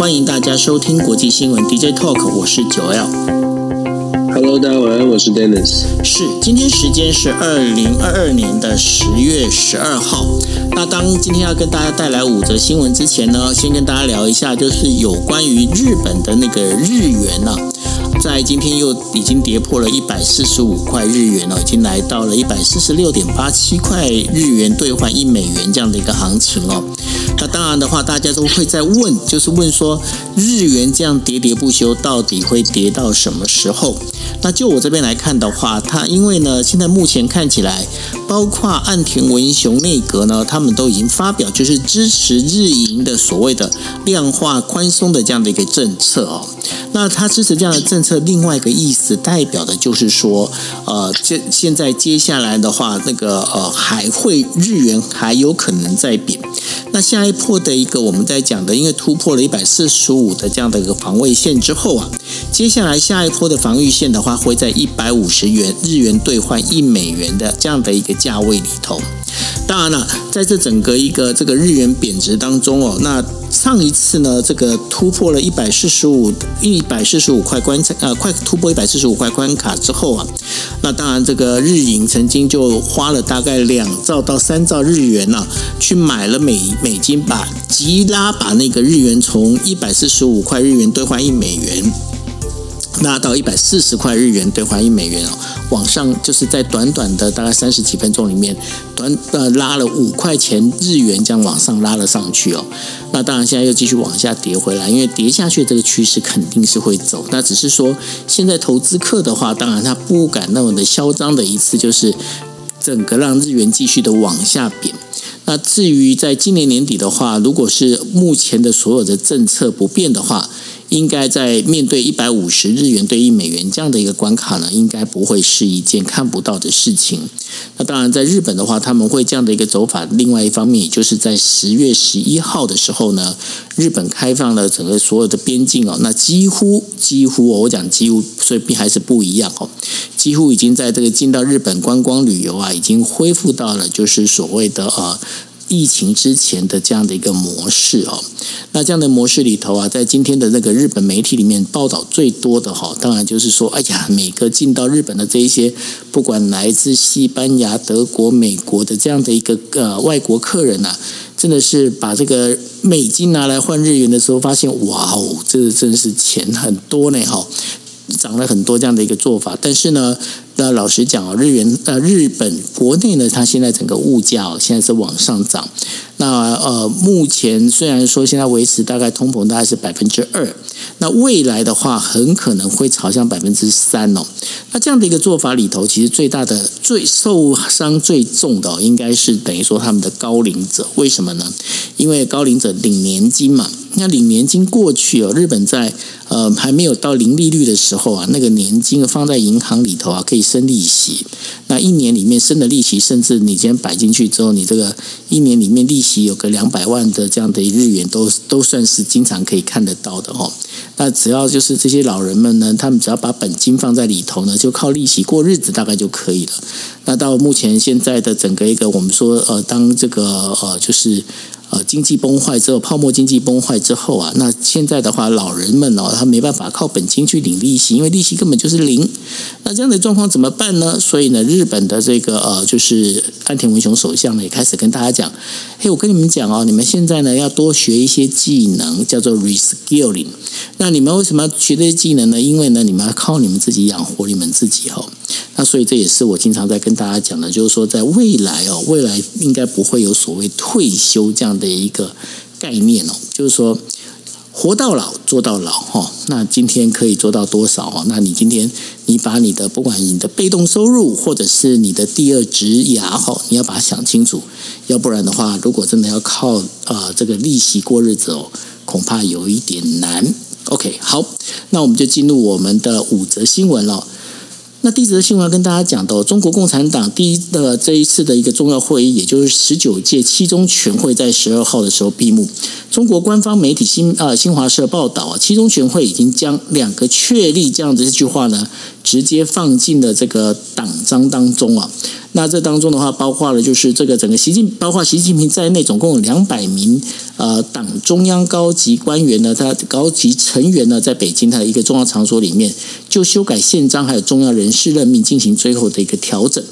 欢迎大家收听国际新闻 DJ Talk，我是九 L。Hello，大家晚安，我是 Dennis。是，今天时间是二零二二年的十月十二号。那当今天要跟大家带来五则新闻之前呢，先跟大家聊一下，就是有关于日本的那个日元呢。在今天又已经跌破了一百四十五块日元了，已经来到了一百四十六点八七块日元兑换一美元这样的一个行情哦。那当然的话，大家都会在问，就是问说日元这样喋喋不休，到底会跌到什么时候？那就我这边来看的话，它因为呢，现在目前看起来，包括岸田文雄内阁呢，他们都已经发表就是支持日银的所谓的量化宽松的这样的一个政策哦。那他支持这样的政策，另外一个意思代表的就是说，呃，这现在接下来的话，那个呃，还会日元还有可能再贬。那下一破的一个我们在讲的，因为突破了一百四十五的这样的一个防卫线之后啊，接下来下一波的防御线的话，会在一百五十元日元兑换一美元的这样的一个价位里头。当然了，在这整个一个这个日元贬值当中哦，那上一次呢，这个突破了一百四十五一百四十五块关卡呃，快突破一百四十五块关卡之后啊，那当然这个日银曾经就花了大概两兆到三兆日元呢，去买了美美金，把吉拉把那个日元从一百四十五块日元兑换一美元。拉到一百四十块日元兑换一美元哦，往上就是在短短的大概三十几分钟里面，短呃拉了五块钱日元这样往上拉了上去哦。那当然现在又继续往下跌回来，因为跌下去这个趋势肯定是会走。那只是说现在投资客的话，当然他不敢那么的嚣张的一次，就是整个让日元继续的往下贬。那至于在今年年底的话，如果是目前的所有的政策不变的话，应该在面对一百五十日元兑一美元这样的一个关卡呢，应该不会是一件看不到的事情。那当然，在日本的话，他们会这样的一个走法。另外一方面，也就是在十月十一号的时候呢，日本开放了整个所有的边境哦，那几乎几乎我讲几乎，所以并还是不一样哦，几乎已经在这个进到日本观光旅游啊，已经恢复到了就是所谓的呃。疫情之前的这样的一个模式哦，那这样的模式里头啊，在今天的那个日本媒体里面报道最多的哈，当然就是说，哎呀，每个进到日本的这一些，不管来自西班牙、德国、美国的这样的一个呃外国客人呐，真的是把这个美金拿来换日元的时候，发现哇哦，这真是钱很多呢哈。涨了很多这样的一个做法，但是呢，那老实讲哦，日元呃日本国内呢，它现在整个物价哦，现在是往上涨。那呃，目前虽然说现在维持大概通膨大概是百分之二，那未来的话很可能会朝向百分之三哦。那这样的一个做法里头，其实最大的、最受伤最重的，应该是等于说他们的高龄者。为什么呢？因为高龄者领年金嘛。那领年金过去哦，日本在呃还没有到零利率的时候啊，那个年金放在银行里头啊，可以生利息。那一年里面生的利息，甚至你今天摆进去之后，你这个一年里面利息有个两百万的这样的日元，都都算是经常可以看得到的哦。那只要就是这些老人们呢，他们只要把本金放在里头呢，就靠利息过日子，大概就可以了。那到目前现在的整个一个，我们说呃，当这个呃，就是。呃，经济崩坏之后，泡沫经济崩坏之后啊，那现在的话，老人们哦，他没办法靠本金去领利息，因为利息根本就是零。那这样的状况怎么办呢？所以呢，日本的这个呃，就是安田文雄首相呢，也开始跟大家讲：，嘿，我跟你们讲哦，你们现在呢要多学一些技能，叫做 reskilling。那你们为什么要学这些技能呢？因为呢，你们要靠你们自己养活你们自己哦。那所以这也是我经常在跟大家讲的，就是说，在未来哦，未来应该不会有所谓退休这样的一个概念哦，就是说，活到老做到老哈。那今天可以做到多少哦？那你今天你把你的不管你的被动收入或者是你的第二职涯哈，你要把它想清楚，要不然的话，如果真的要靠啊这个利息过日子哦，恐怕有一点难。OK，好，那我们就进入我们的五则新闻了。那第一则新闻要跟大家讲到，中国共产党第一的这一次的一个重要会议，也就是十九届七中全会在十二号的时候闭幕。中国官方媒体新呃新华社报道啊，七中全会已经将两个确立这样的一句话呢，直接放进了这个党章当中啊。那这当中的话，包括了就是这个整个习近，包括习近平在内，总共有两百名呃党中央高级官员呢，他高级成员呢，在北京他的一个重要场所里面，就修改宪章还有重要人事任命进行最后的一个调整。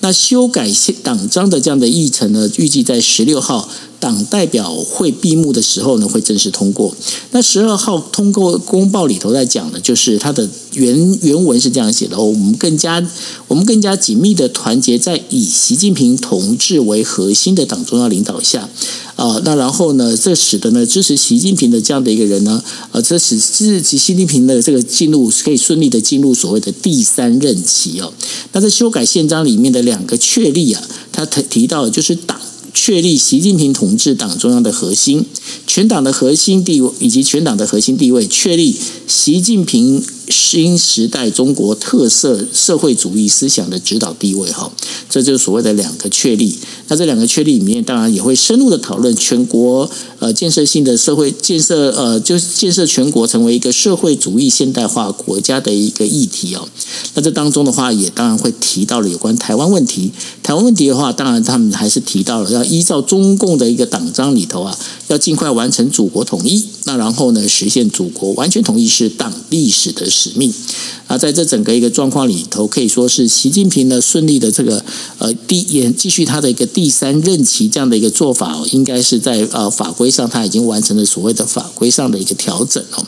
那修改宪党章的这样的议程呢，预计在十六号。党代表会闭幕的时候呢，会正式通过。那十二号通过公报里头在讲的，就是它的原原文是这样写的：哦，我们更加我们更加紧密的团结在以习近平同志为核心的党中央领导下。啊，那然后呢，这使得呢支持习近平的这样的一个人呢，呃，这使支持习近平的这个进入可以顺利的进入所谓的第三任期哦。那在修改宪章里面的两个确立啊，他提提到的就是党。确立习近平同志党中央的核心，全党的核心地位以及全党的核心地位，确立习近平。新时代中国特色社会主义思想的指导地位，哈，这就是所谓的两个确立。那这两个确立里面，当然也会深入的讨论全国呃建设性的社会建设，呃，就是建设全国成为一个社会主义现代化国家的一个议题哦。那这当中的话，也当然会提到了有关台湾问题。台湾问题的话，当然他们还是提到了要依照中共的一个党章里头啊，要尽快完成祖国统一。那然后呢，实现祖国完全统一是党历史的。使命啊，在这整个一个状况里头，可以说是习近平呢顺利的这个呃第也继续他的一个第三任期这样的一个做法，应该是在呃法规上他已经完成了所谓的法规上的一个调整哦。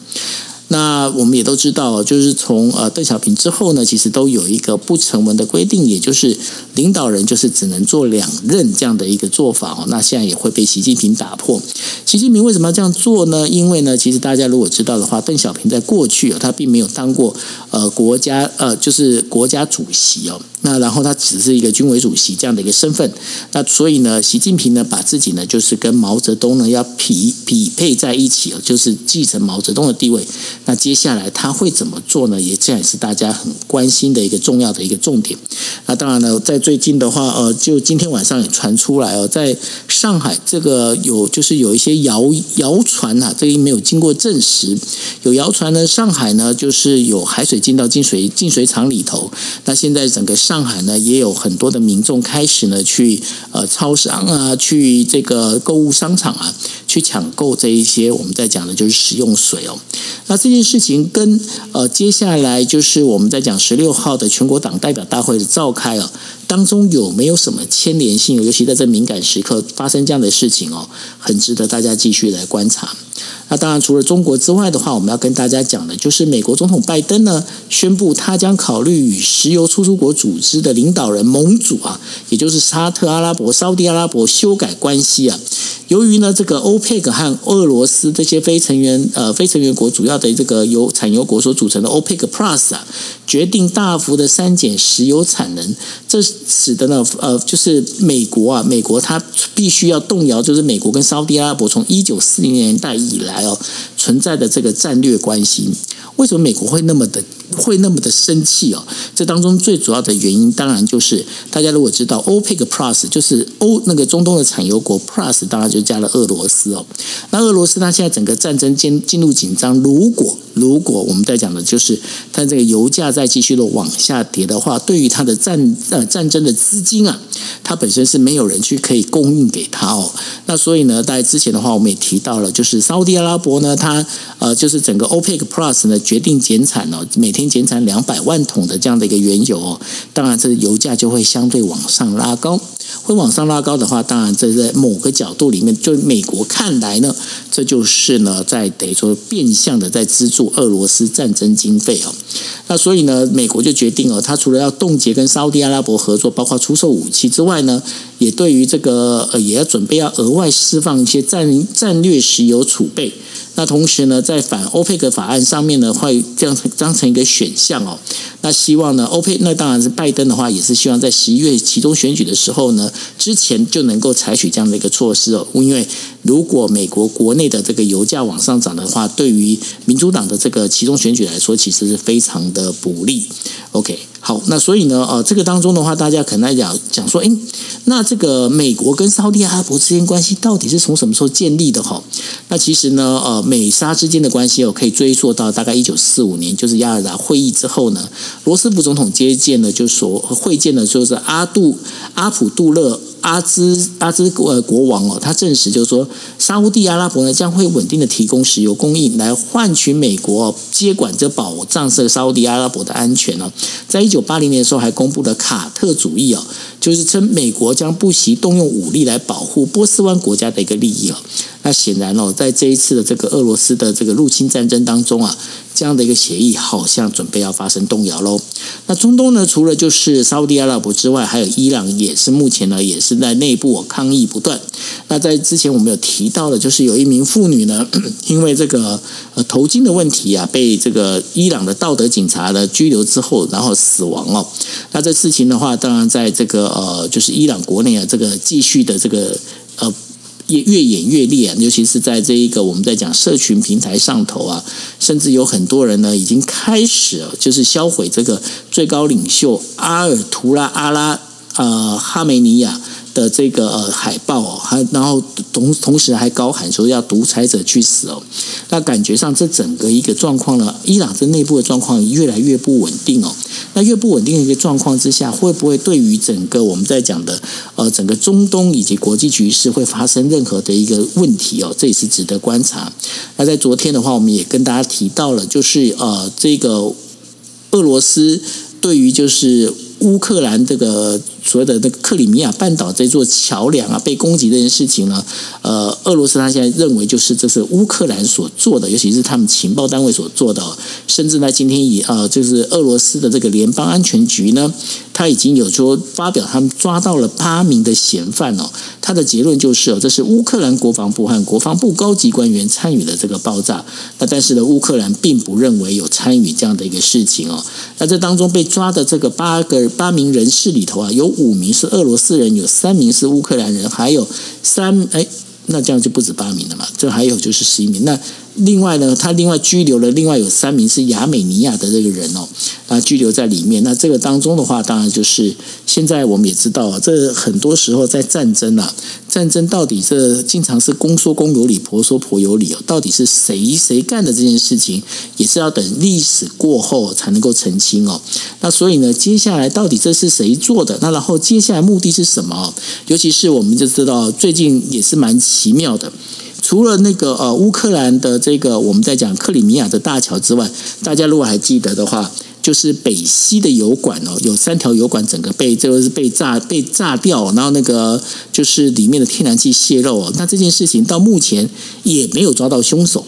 那我们也都知道，就是从呃邓小平之后呢，其实都有一个不成文的规定，也就是领导人就是只能做两任这样的一个做法哦。那现在也会被习近平打破。习近平为什么要这样做呢？因为呢，其实大家如果知道的话，邓小平在过去啊，他并没有当过呃国家呃就是国家主席哦。那然后他只是一个军委主席这样的一个身份。那所以呢，习近平呢把自己呢就是跟毛泽东呢要匹匹配在一起哦，就是继承毛泽东的地位。那接下来他会怎么做呢？也这也是大家很关心的一个重要的一个重点。那当然呢，在最近的话，呃，就今天晚上也传出来哦，在上海这个有就是有一些谣谣传啊，这个没有经过证实，有谣传呢，上海呢就是有海水进到进水进水厂里头。那现在整个上海呢，也有很多的民众开始呢去呃超商啊，去这个购物商场啊，去抢购这一些我们在讲的就是食用水哦。那这件事情跟呃接下来就是我们在讲十六号的全国党代表大会的召开啊，当中有没有什么牵连性？尤其在这敏感时刻发生这样的事情哦，很值得大家继续来观察。那当然，除了中国之外的话，我们要跟大家讲的，就是美国总统拜登呢，宣布他将考虑与石油输出国组织的领导人盟主啊，也就是沙特阿拉伯、沙地阿拉伯修改关系啊。由于呢，这个欧佩克和俄罗斯这些非成员呃非成员国主要的这个油产油国所组成的欧佩克 Plus 啊，决定大幅的删减石油产能，这使得呢呃就是美国啊，美国它必须要动摇，就是美国跟沙特阿拉伯从一九四零年代以来哦存在的这个战略关系。为什么美国会那么的？会那么的生气哦？这当中最主要的原因，当然就是大家如果知道，OPEC Plus 就是欧那个中东的产油国 Plus，当然就加了俄罗斯哦。那俄罗斯它现在整个战争进进入紧张，如果如果我们在讲的就是它这个油价再继续的往下跌的话，对于它的战呃战争的资金啊，它本身是没有人去可以供应给它哦。那所以呢，在之前的话，我们也提到了，就是沙特阿拉伯呢，它呃就是整个 OPEC Plus 呢决定减产哦，每天减产两百万桶的这样的一个原油哦，当然这油价就会相对往上拉高。会往上拉高的话，当然这在某个角度里面，就美国看来呢，这就是呢在等于说变相的在资助俄罗斯战争经费哦。那所以呢，美国就决定哦，他除了要冻结跟沙地阿拉伯合作，包括出售武器之外呢，也对于这个呃也要准备要额外释放一些战战略石油储备。那同时呢，在反欧佩克法案上面呢，会这样当成一个选项哦。那希望呢，欧佩那当然是拜登的话，也是希望在十一月其中选举的时候呢，之前就能够采取这样的一个措施哦。因为如果美国国内的这个油价往上涨的话，对于民主党的这个其中选举来说，其实是非常的不利。OK。好，那所以呢，呃，这个当中的话，大家可能讲讲说，哎，那这个美国跟沙特阿拉伯之间关系到底是从什么时候建立的？哈，那其实呢，呃，美沙之间的关系哦，可以追溯到大概一九四五年，就是雅尔达会议之后呢，罗斯福总统接见了，就说会见了，就是阿杜阿普杜勒。阿兹阿兹呃国王哦，他证实就是说，沙地阿拉伯呢将会稳定的提供石油供应，来换取美国接管这保障这个沙地阿拉伯的安全哦。在一九八零年的时候，还公布了卡特主义哦，就是称美国将不惜动用武力来保护波斯湾国家的一个利益哦。那显然哦，在这一次的这个俄罗斯的这个入侵战争当中啊。这样的一个协议好像准备要发生动摇喽。那中东呢，除了就是沙地阿拉伯之外，还有伊朗，也是目前呢也是在内部抗议不断。那在之前我们有提到的，就是有一名妇女呢，因为这个呃头巾的问题啊，被这个伊朗的道德警察呢拘留之后，然后死亡哦。那这事情的话，当然在这个呃就是伊朗国内啊，这个继续的这个呃。也越演越烈啊，尤其是在这一个我们在讲社群平台上头啊，甚至有很多人呢已经开始就是销毁这个最高领袖阿尔图拉阿拉呃哈梅尼亚。的这个呃海报哦，还然后同同时还高喊说要独裁者去死哦，那感觉上这整个一个状况呢，伊朗这内部的状况越来越不稳定哦。那越不稳定的一个状况之下，会不会对于整个我们在讲的呃整个中东以及国际局势会发生任何的一个问题哦？这也是值得观察。那在昨天的话，我们也跟大家提到了，就是呃这个俄罗斯对于就是乌克兰这个。所谓的那个克里米亚半岛这座桥梁啊被攻击这件事情呢，呃，俄罗斯他现在认为就是这是乌克兰所做的，尤其是他们情报单位所做的，甚至呢今天以呃就是俄罗斯的这个联邦安全局呢，他已经有说发表他们抓到了八名的嫌犯哦，他的结论就是哦这是乌克兰国防部和国防部高级官员参与的这个爆炸，那但是呢乌克兰并不认为有参与这样的一个事情哦，那这当中被抓的这个八个八名人士里头啊有。五名是俄罗斯人，有三名是乌克兰人，还有三哎，那这样就不止八名了嘛？这还有就是十一名。那另外呢，他另外拘留了另外有三名是亚美尼亚的这个人哦，啊拘留在里面。那这个当中的话，当然就是现在我们也知道啊，这很多时候在战争啊，战争到底这经常是公说公有理，婆说婆有理哦。到底是谁谁干的这件事情，也是要等历史过后才能够澄清哦。那所以呢，接下来到底这是谁做的？那然后接下来目的是什么？尤其是我们就知道最近也是蛮奇妙的。除了那个呃乌克兰的这个我们在讲克里米亚的大桥之外，大家如果还记得的话，就是北溪的油管哦，有三条油管整个被这个是被炸被炸掉，然后那个就是里面的天然气泄漏哦。那这件事情到目前也没有抓到凶手，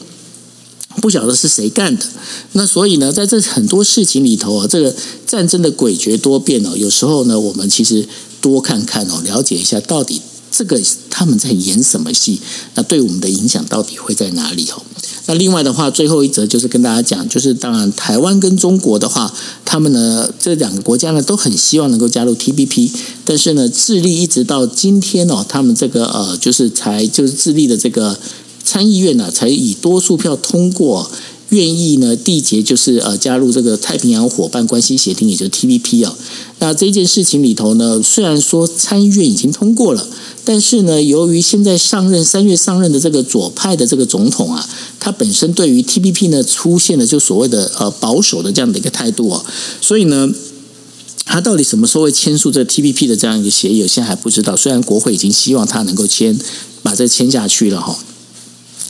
不晓得是谁干的。那所以呢，在这很多事情里头啊，这个战争的诡谲多变哦，有时候呢，我们其实多看看哦，了解一下到底。这个他们在演什么戏？那对我们的影响到底会在哪里？哦，那另外的话，最后一则就是跟大家讲，就是当然台湾跟中国的话，他们呢这两个国家呢都很希望能够加入 TBP，但是呢智利一直到今天哦，他们这个呃就是才就是智利的这个参议院呢才以多数票通过。愿意呢缔结就是呃加入这个太平洋伙伴关系协定，也就是 T V P 啊。那这件事情里头呢，虽然说参议院已经通过了，但是呢，由于现在上任三月上任的这个左派的这个总统啊，他本身对于 T P P 呢出现了就所谓的呃保守的这样的一个态度啊，所以呢，他到底什么时候会签署这 T P P 的这样一个协议，现在还不知道。虽然国会已经希望他能够签，把这签下去了哈。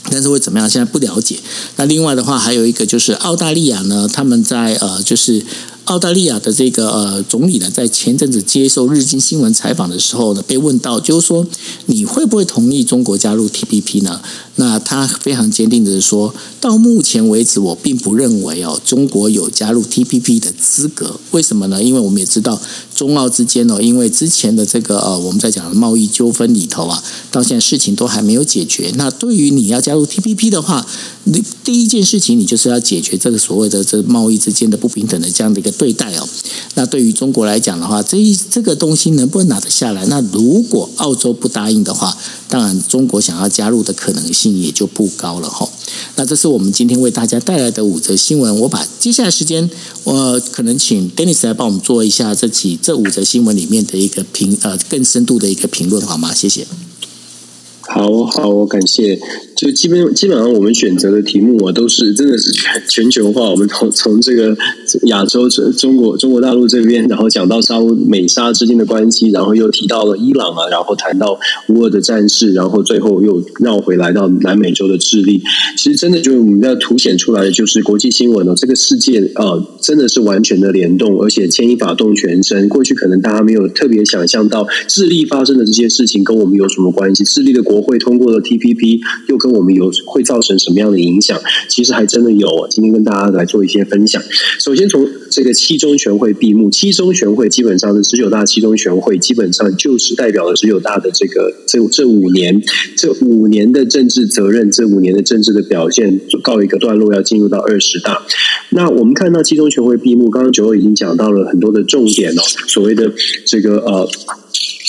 但是会怎么样？现在不了解。那另外的话，还有一个就是澳大利亚呢，他们在呃，就是澳大利亚的这个呃总理呢，在前阵子接受日经新闻采访的时候呢，被问到就是说，你会不会同意中国加入 T P P 呢？那他非常坚定的说，到目前为止，我并不认为哦，中国有加入 T P P 的资格。为什么呢？因为我们也知道，中澳之间哦，因为之前的这个呃，我们在讲的贸易纠纷里头啊，到现在事情都还没有解决。那对于你要加入 T P P 的话，你第一件事情，你就是要解决这个所谓的这贸易之间的不平等的这样的一个对待哦。那对于中国来讲的话，这一这个东西能不能拿得下来？那如果澳洲不答应的话，当然中国想要加入的可能性。也就不高了哈。那这是我们今天为大家带来的五则新闻。我把接下来时间，我可能请 Dennis 来帮我们做一下这几这五则新闻里面的一个评呃更深度的一个评论，好吗？谢谢。好好，我感谢。就基本基本上，我们选择的题目啊，都是真的是全全球化。我们从 从这个亚洲、中国、中国大陆这边，然后讲到沙乌美沙之间的关系，然后又提到了伊朗啊，然后谈到乌尔的战事，然后最后又绕回来到南美洲的智利。其实真的就是我们要凸显出来的，就是国际新闻哦，这个世界啊，真的是完全的联动，而且牵一发动全身。过去可能大家没有特别想象到，智利发生的这些事情跟我们有什么关系？智利的国会通过了 TPP，又跟我们有会造成什么样的影响？其实还真的有。今天跟大家来做一些分享。首先从这个七中全会闭幕，七中全会基本上是十九大七中全会，基本上就是代表了十九大的这个这这五年，这五年的政治责任，这五年的政治的表现告一个段落，要进入到二十大。那我们看到七中全会闭幕，刚刚九二已经讲到了很多的重点哦，所谓的这个呃。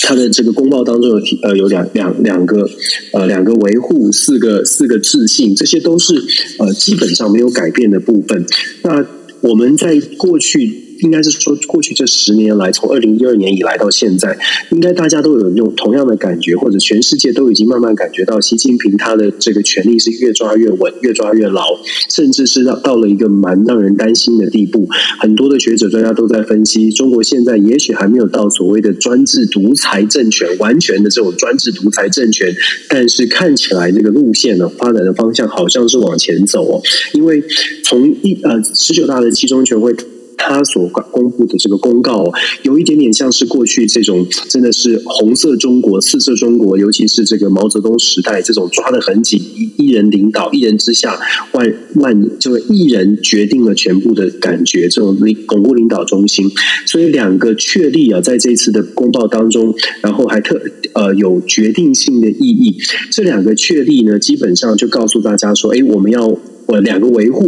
他的这个公报当中有提呃有两两两个呃两个维护四个四个自信，这些都是呃基本上没有改变的部分。那我们在过去。应该是说，过去这十年来，从二零一二年以来到现在，应该大家都有用同样的感觉，或者全世界都已经慢慢感觉到，习近平他的这个权力是越抓越稳，越抓越牢，甚至是到到了一个蛮让人担心的地步。很多的学者专家都在分析，中国现在也许还没有到所谓的专制独裁政权，完全的这种专制独裁政权，但是看起来这个路线呢，发展的方向好像是往前走哦。因为从一呃十九大的七中全会。他所公布的这个公告，有一点点像是过去这种真的是红色中国、四色中国，尤其是这个毛泽东时代这种抓得很紧，一一人领导，一人之下，万万就是一人决定了全部的感觉，这种领巩固领导中心。所以两个确立啊，在这次的公报当中，然后还特呃有决定性的意义。这两个确立呢，基本上就告诉大家说，哎，我们要呃两个维护。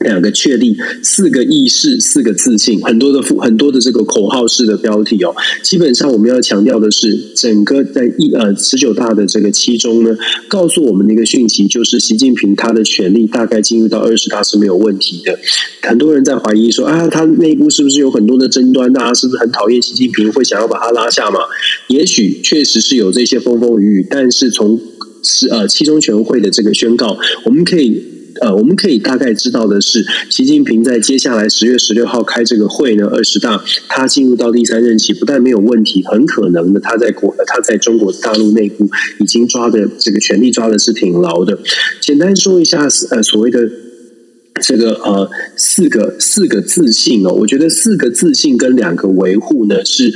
两个确立，四个意识，四个自信，很多的副，很多的这个口号式的标题哦。基本上我们要强调的是，整个在一呃十九大的这个期中呢，告诉我们的一个讯息就是，习近平他的权力大概进入到二十大是没有问题的。很多人在怀疑说啊，他内部是不是有很多的争端？大家是不是很讨厌习近平，会想要把他拉下嘛？也许确实是有这些风风雨雨，但是从是呃七中全会的这个宣告，我们可以。呃，我们可以大概知道的是，习近平在接下来十月十六号开这个会呢，二十大，他进入到第三任期，不但没有问题，很可能的，他在国，他在中国大陆内部已经抓的这个权力抓的是挺牢的。简单说一下，呃，所谓的这个呃四个四个自信哦，我觉得四个自信跟两个维护呢是。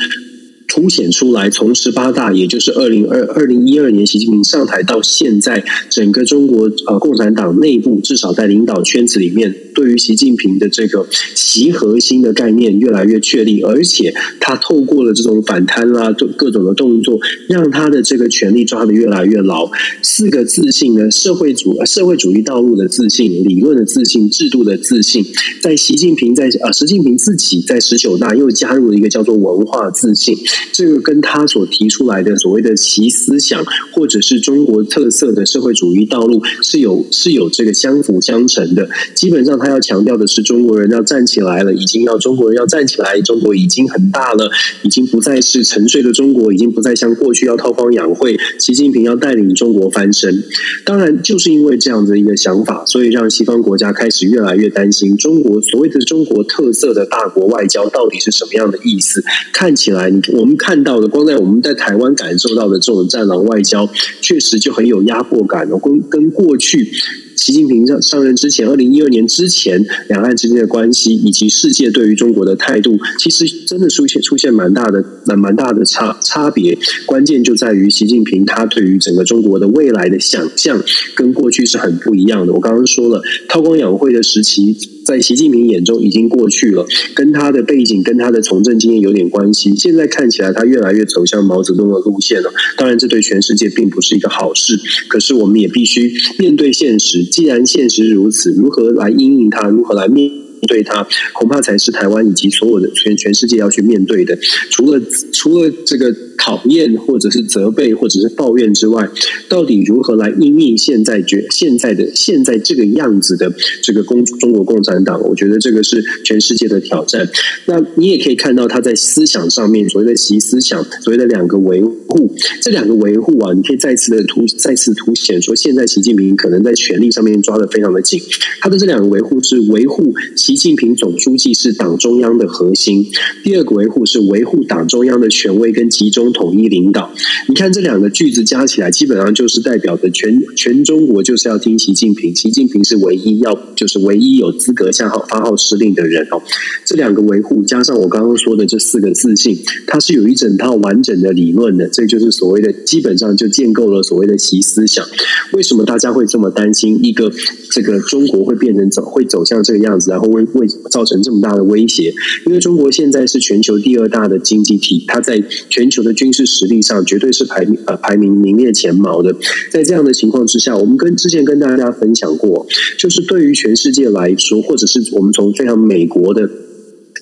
凸显出来，从十八大，也就是二零二二零一二年习近平上台到现在，整个中国呃共产党内部，至少在领导圈子里面，对于习近平的这个习核心的概念越来越确立，而且他透过了这种反贪啦，各种的动作，让他的这个权力抓得越来越牢。四个自信呢，社会主社会主义道路的自信，理论的自信，制度的自信，在习近平在呃习近平自己在十九大又加入了一个叫做文化自信。这个跟他所提出来的所谓的习思想，或者是中国特色的社会主义道路是有是有这个相辅相成的。基本上，他要强调的是中国人要站起来了，已经要中国人要站起来，中国已经很大了，已经不再是沉睡的中国，已经不再像过去要韬光养晦。习近平要带领中国翻身。当然，就是因为这样的一个想法，所以让西方国家开始越来越担心中国所谓的中国特色的大国外交到底是什么样的意思。看起来，我们。看到的，光在我们在台湾感受到的这种战狼外交，确实就很有压迫感哦。跟跟过去习近平上上任之前，二零一二年之前，两岸之间的关系以及世界对于中国的态度，其实真的出现出现蛮大的蛮蛮大的差差别。关键就在于习近平他对于整个中国的未来的想象，跟过去是很不一样的。我刚刚说了，韬光养晦的时期。在习近平眼中已经过去了，跟他的背景、跟他的从政经验有点关系。现在看起来，他越来越走向毛泽东的路线了。当然，这对全世界并不是一个好事。可是，我们也必须面对现实。既然现实如此，如何来应应他？如何来面对它，恐怕才是台湾以及所有的全全世界要去面对的。除了除了这个讨厌或者是责备或者是抱怨之外，到底如何来应应现在觉现在的现在这个样子的这个共中国共产党？我觉得这个是全世界的挑战。那你也可以看到他在思想上面所谓的习思想，所谓的两个维护，这两个维护啊，你可以再次的突再次凸显说，现在习近平可能在权力上面抓的非常的紧。他的这两个维护是维护习习近平总书记是党中央的核心，第二个维护是维护党中央的权威跟集中统一领导。你看这两个句子加起来，基本上就是代表着全全中国就是要听习近平，习近平是唯一要就是唯一有资格向号发号施令的人哦。这两个维护加上我刚刚说的这四个自信，它是有一整套完整的理论的，这就是所谓的基本上就建构了所谓的习思想。为什么大家会这么担心一个这个中国会变成走会走向这个样子，然后为会会造成这么大的威胁？因为中国现在是全球第二大的经济体，它在全球的军事实力上绝对是排名呃排名名列前茅的。在这样的情况之下，我们跟之前跟大家分享过，就是对于全世界来说，或者是我们从非常美国的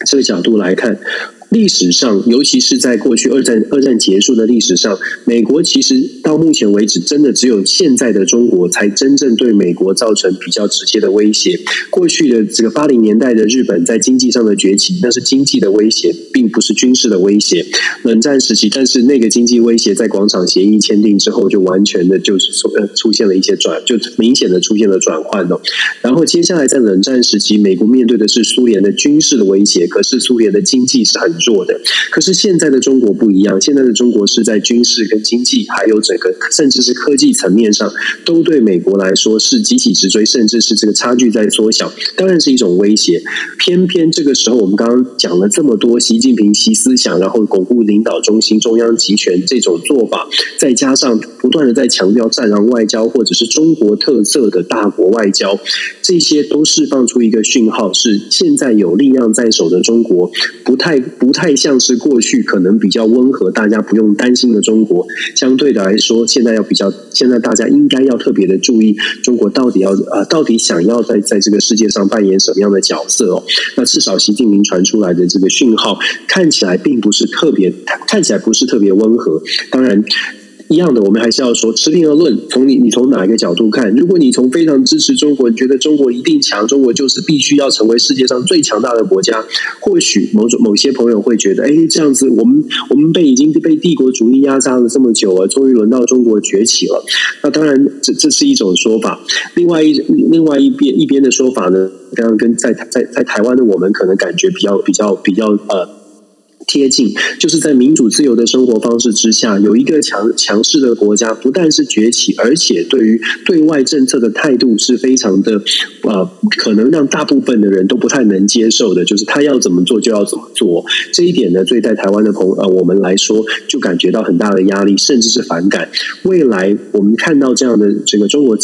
这个角度来看。历史上，尤其是在过去二战二战结束的历史上，美国其实到目前为止，真的只有现在的中国才真正对美国造成比较直接的威胁。过去的这个八零年代的日本在经济上的崛起，那是经济的威胁，并不是军事的威胁。冷战时期，但是那个经济威胁在广场协议签订之后，就完全的就是呃出现了一些转，就明显的出现了转换了。然后接下来在冷战时期，美国面对的是苏联的军事的威胁，可是苏联的经济是很。弱的，可是现在的中国不一样。现在的中国是在军事、跟经济，还有整个甚至是科技层面上，都对美国来说是集体直追，甚至是这个差距在缩小，当然是一种威胁。偏偏这个时候，我们刚刚讲了这么多，习近平习思想，然后巩固领导中心、中央集权这种做法，再加上不断的在强调战狼外交或者是中国特色的大国外交，这些都释放出一个讯号，是现在有力量在手的中国不太不。不太像是过去可能比较温和，大家不用担心的中国。相对的来说，现在要比较，现在大家应该要特别的注意，中国到底要呃，到底想要在在这个世界上扮演什么样的角色哦？那至少习近平传出来的这个讯号，看起来并不是特别，看起来不是特别温和。当然。一样的，我们还是要说持平而论。从你，你从哪一个角度看？如果你从非常支持中国，你觉得中国一定强，中国就是必须要成为世界上最强大的国家。或许某种某些朋友会觉得，哎，这样子，我们我们被已经被帝国主义压榨了这么久了，终于轮到中国崛起了。那当然，这这是一种说法。另外一另外一边一边的说法呢，刚刚跟在在在台湾的我们可能感觉比较比较比较呃。贴近，就是在民主自由的生活方式之下，有一个强强势的国家，不但是崛起，而且对于对外政策的态度是非常的，呃，可能让大部分的人都不太能接受的，就是他要怎么做就要怎么做。这一点呢，对待台湾的朋呃我们来说，就感觉到很大的压力，甚至是反感。未来我们看到这样的这个中国。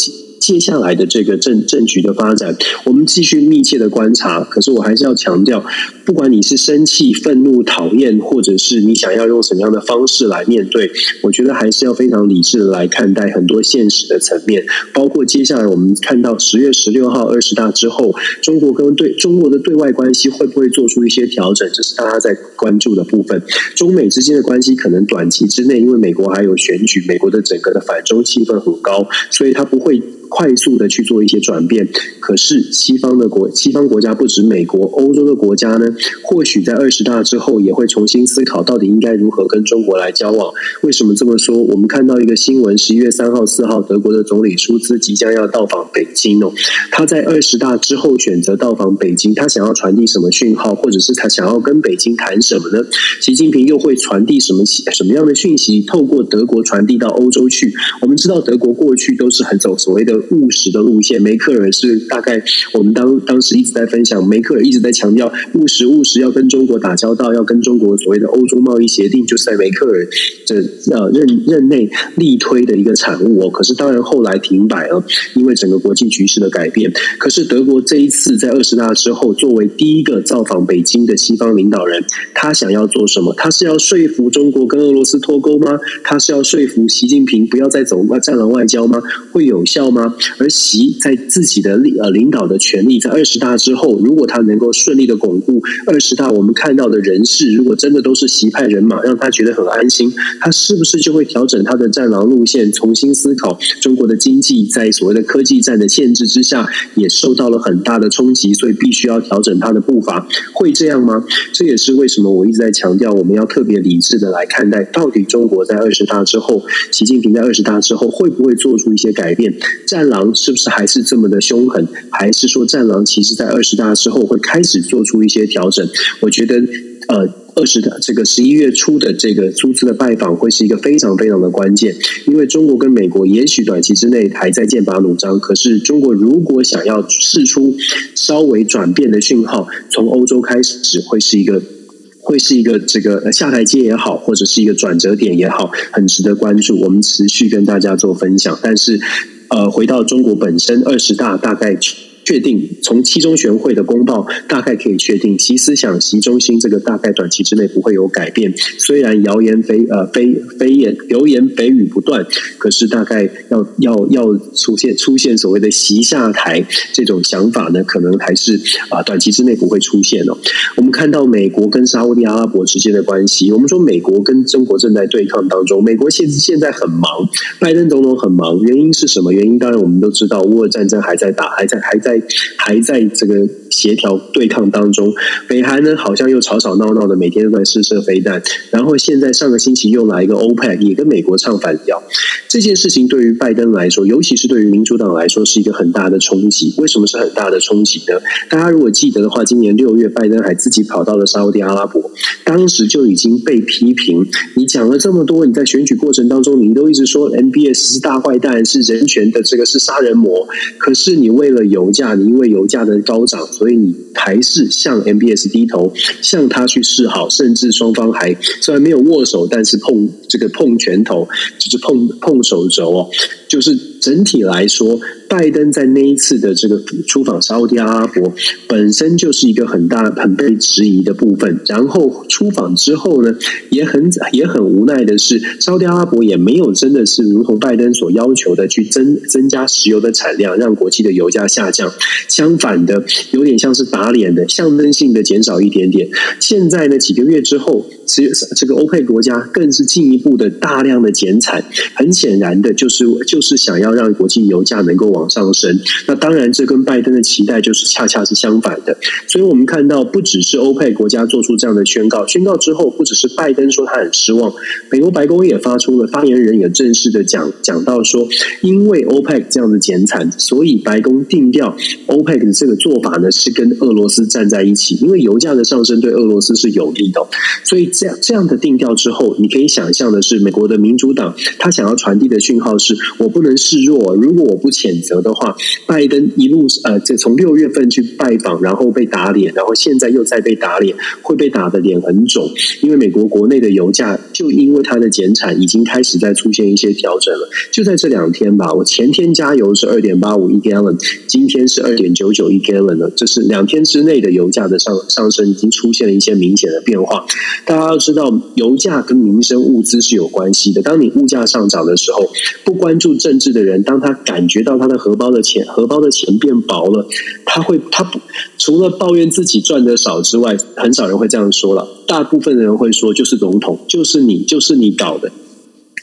接下来的这个政政局的发展，我们继续密切的观察。可是我还是要强调，不管你是生气、愤怒、讨厌，或者是你想要用什么样的方式来面对，我觉得还是要非常理智的来看待很多现实的层面。包括接下来我们看到十月十六号二十大之后，中国跟对中国的对外关系会不会做出一些调整，这是大家在关注的部分。中美之间的关系可能短期之内，因为美国还有选举，美国的整个的反中气氛很高，所以它不会。快速的去做一些转变，可是西方的国西方国家不止美国，欧洲的国家呢，或许在二十大之后也会重新思考到底应该如何跟中国来交往。为什么这么说？我们看到一个新闻，十一月三号、四号，德国的总理舒兹即将要到访北京哦。他在二十大之后选择到访北京，他想要传递什么讯号，或者是他想要跟北京谈什么呢？习近平又会传递什么什么样的讯息？透过德国传递到欧洲去？我们知道德国过去都是很走所谓的。务实的路线，梅克尔是大概我们当当时一直在分享，梅克尔一直在强调务实务实，要跟中国打交道，要跟中国所谓的欧洲贸易协定，就是在梅克尔这呃任任内力推的一个产物哦。可是当然后来停摆了，因为整个国际局势的改变。可是德国这一次在二十大之后，作为第一个造访北京的西方领导人，他想要做什么？他是要说服中国跟俄罗斯脱钩吗？他是要说服习近平不要再走外战狼外交吗？会有效吗？而习在自己的领呃领导的权力，在二十大之后，如果他能够顺利的巩固二十大，我们看到的人事，如果真的都是习派人马，让他觉得很安心，他是不是就会调整他的战狼路线，重新思考中国的经济在所谓的科技战的限制之下，也受到了很大的冲击，所以必须要调整他的步伐，会这样吗？这也是为什么我一直在强调，我们要特别理智的来看待，到底中国在二十大之后，习近平在二十大之后会不会做出一些改变？战战狼是不是还是这么的凶狠？还是说战狼其实在二十大之后会开始做出一些调整？我觉得，呃，二十的这个十一月初的这个苏兹的拜访会是一个非常非常的关键，因为中国跟美国也许短期之内还在剑拔弩张，可是中国如果想要试出稍微转变的讯号，从欧洲开始会是一个。会是一个这个下台阶也好，或者是一个转折点也好，很值得关注。我们持续跟大家做分享。但是，呃，回到中国本身，二十大大概。确定从七中全会的公报大概可以确定，习思想、习中心这个大概短期之内不会有改变。虽然谣言蜚呃蜚蜚言流言蜚语不断，可是大概要要要出现出现所谓的习下台这种想法呢，可能还是啊短期之内不会出现哦。我们看到美国跟沙地阿拉伯之间的关系，我们说美国跟中国正在对抗当中，美国现现在很忙，拜登总统很忙，原因是什么？原因当然我们都知道，乌俄战争还在打，还在还在。还在这个协调对抗当中，北韩呢好像又吵吵闹闹的，每天都在试射飞弹。然后现在上个星期又来一个欧佩也跟美国唱反调。这件事情对于拜登来说，尤其是对于民主党来说，是一个很大的冲击。为什么是很大的冲击呢？大家如果记得的话，今年六月拜登还自己跑到了沙地阿拉伯，当时就已经被批评。你讲了这么多，你在选举过程当中，你都一直说 MBS 是大坏蛋，是人权的这个是杀人魔。可是你为了油价，你因为油价的高涨，所以你还是向 MBS 低头，向他去示好，甚至双方还虽然没有握手，但是碰这个碰拳头，就是碰碰手肘哦，就是整体来说。拜登在那一次的这个出访沙特阿拉伯，本身就是一个很大、很被质疑的部分。然后出访之后呢，也很也很无奈的是，沙特阿拉伯也没有真的是如同拜登所要求的去增增加石油的产量，让国际的油价下降。相反的，有点像是打脸的，象征性的减少一点点。现在呢，几个月之后，其实这个欧佩国家更是进一步的大量的减产。很显然的，就是就是想要要让国际油价能够往。上升，那当然这跟拜登的期待就是恰恰是相反的。所以我们看到，不只是欧佩国家做出这样的宣告，宣告之后，不只是拜登说他很失望，美国白宫也发出了发言人也正式的讲讲到说，因为欧佩克这样的减产，所以白宫定调欧佩克的这个做法呢是跟俄罗斯站在一起，因为油价的上升对俄罗斯是有利的。所以这样这样的定调之后，你可以想象的是，美国的民主党他想要传递的讯号是我不能弱，如果我不谴责。的话，拜登一路呃，这从六月份去拜访，然后被打脸，然后现在又再被打脸，会被打的脸很肿。因为美国国内的油价就因为它的减产，已经开始在出现一些调整了。就在这两天吧，我前天加油是二点八五一 gallon，今天是二点九九一 gallon 了。这是两天之内的油价的上上升，已经出现了一些明显的变化。大家要知道，油价跟民生物资是有关系的。当你物价上涨的时候，不关注政治的人，人当他感觉到他的荷包的钱，荷包的钱变薄了，他会，他不除了抱怨自己赚的少之外，很少人会这样说了。大部分的人会说，就是总统，就是你，就是你搞的，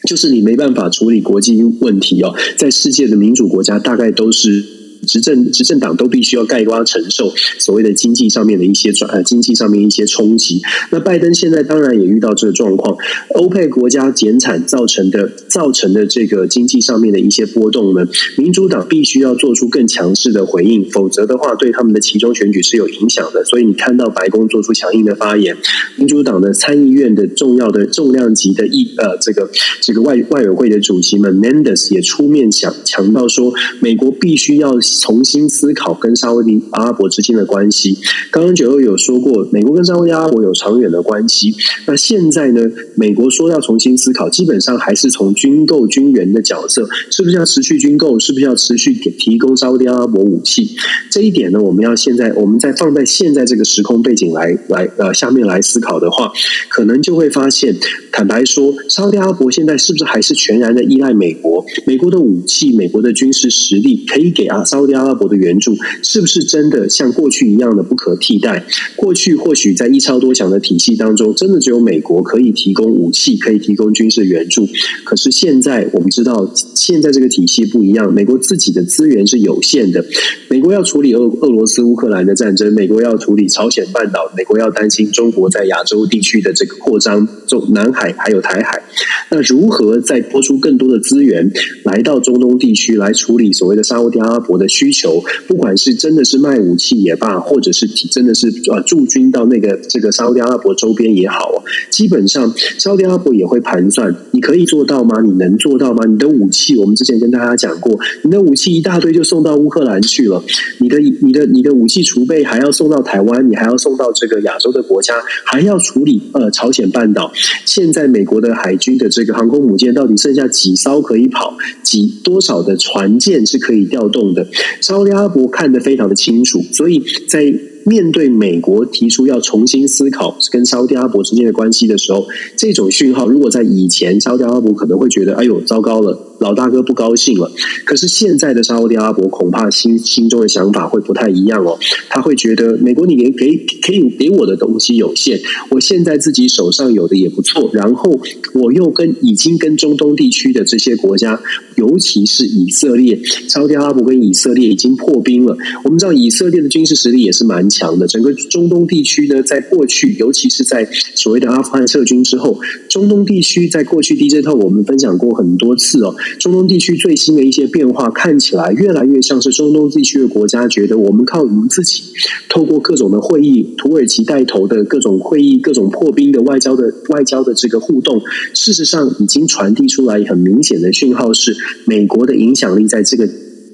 就是你没办法处理国际问题哦。在世界的民主国家，大概都是。执政执政党都必须要盖瓜承受所谓的经济上面的一些转呃经济上面一些冲击。那拜登现在当然也遇到这个状况，欧佩国家减产造成的造成的这个经济上面的一些波动呢，民主党必须要做出更强势的回应，否则的话对他们的其中选举是有影响的。所以你看到白宫做出强硬的发言，民主党的参议院的重要的重量级的议呃这个这个外外委会的主席们 Mendes 也出面强强调说，美国必须要。重新思考跟沙地阿拉伯之间的关系。刚刚九二有说过，美国跟沙地阿拉伯有长远的关系。那现在呢，美国说要重新思考，基本上还是从军购军援的角色，是不是要持续军购，是不是要持续给提供沙地阿拉伯武器？这一点呢，我们要现在我们再放在现在这个时空背景来来呃下面来思考的话，可能就会发现，坦白说，沙特阿拉伯现在是不是还是全然的依赖美国？美国的武器、美国的军事实力可以给阿沙特阿拉伯的援助，是不是真的像过去一样的不可替代？过去或许在一超多强的体系当中，真的只有美国可以提供武器、可以提供军事援助。可是现在我们知道，现在这个体系不一样，美国自己的资源是有限的。美国要处理俄俄罗斯乌克兰的战争，美国要处理朝鲜半岛，美国要担心中国在亚洲地区的这个扩张，中南海还有台海。那如何再拨出更多的资源来到中东地区来处理所谓的沙特阿拉伯的需求？不管是真的是卖武器也罢，或者是真的是呃驻军到那个这个沙特阿拉伯周边也好，基本上沙特阿拉伯也会盘算：你可以做到吗？你能做到吗？你的武器，我们之前跟大家讲过，你的武器一大堆就送到乌克兰去了。你的、你的、你的武器储备还要送到台湾，你还要送到这个亚洲的国家，还要处理呃朝鲜半岛。现在美国的海军的这个航空母舰到底剩下几艘可以跑，几多少的船舰是可以调动的？沙特阿拉伯看得非常的清楚，所以在。面对美国提出要重新思考跟沙特阿拉伯之间的关系的时候，这种讯号如果在以前，沙特阿拉伯可能会觉得，哎呦，糟糕了，老大哥不高兴了。可是现在的沙特阿拉伯恐怕心心中的想法会不太一样哦，他会觉得美国你给给可以给我的东西有限，我现在自己手上有的也不错，然后我又跟已经跟中东地区的这些国家，尤其是以色列，沙特阿拉伯跟以色列已经破冰了。我们知道以色列的军事实力也是蛮。强的整个中东地区呢，在过去，尤其是在所谓的阿富汗撤军之后，中东地区在过去 DJ 套我们分享过很多次哦。中东地区最新的一些变化，看起来越来越像是中东地区的国家觉得，我们靠我们自己，透过各种的会议，土耳其带头的各种会议，各种破冰的外交的外交的这个互动，事实上已经传递出来很明显的讯号，是美国的影响力在这个。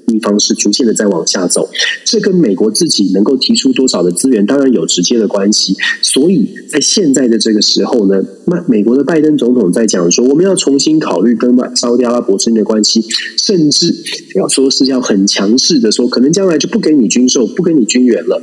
地方是逐渐的在往下走，这跟美国自己能够提出多少的资源，当然有直接的关系。所以在现在的这个时候呢，那美国的拜登总统在讲说，我们要重新考虑跟沙特阿拉伯之间的关系，甚至要说是要很强势的说，可能将来就不给你军售，不给你军援了。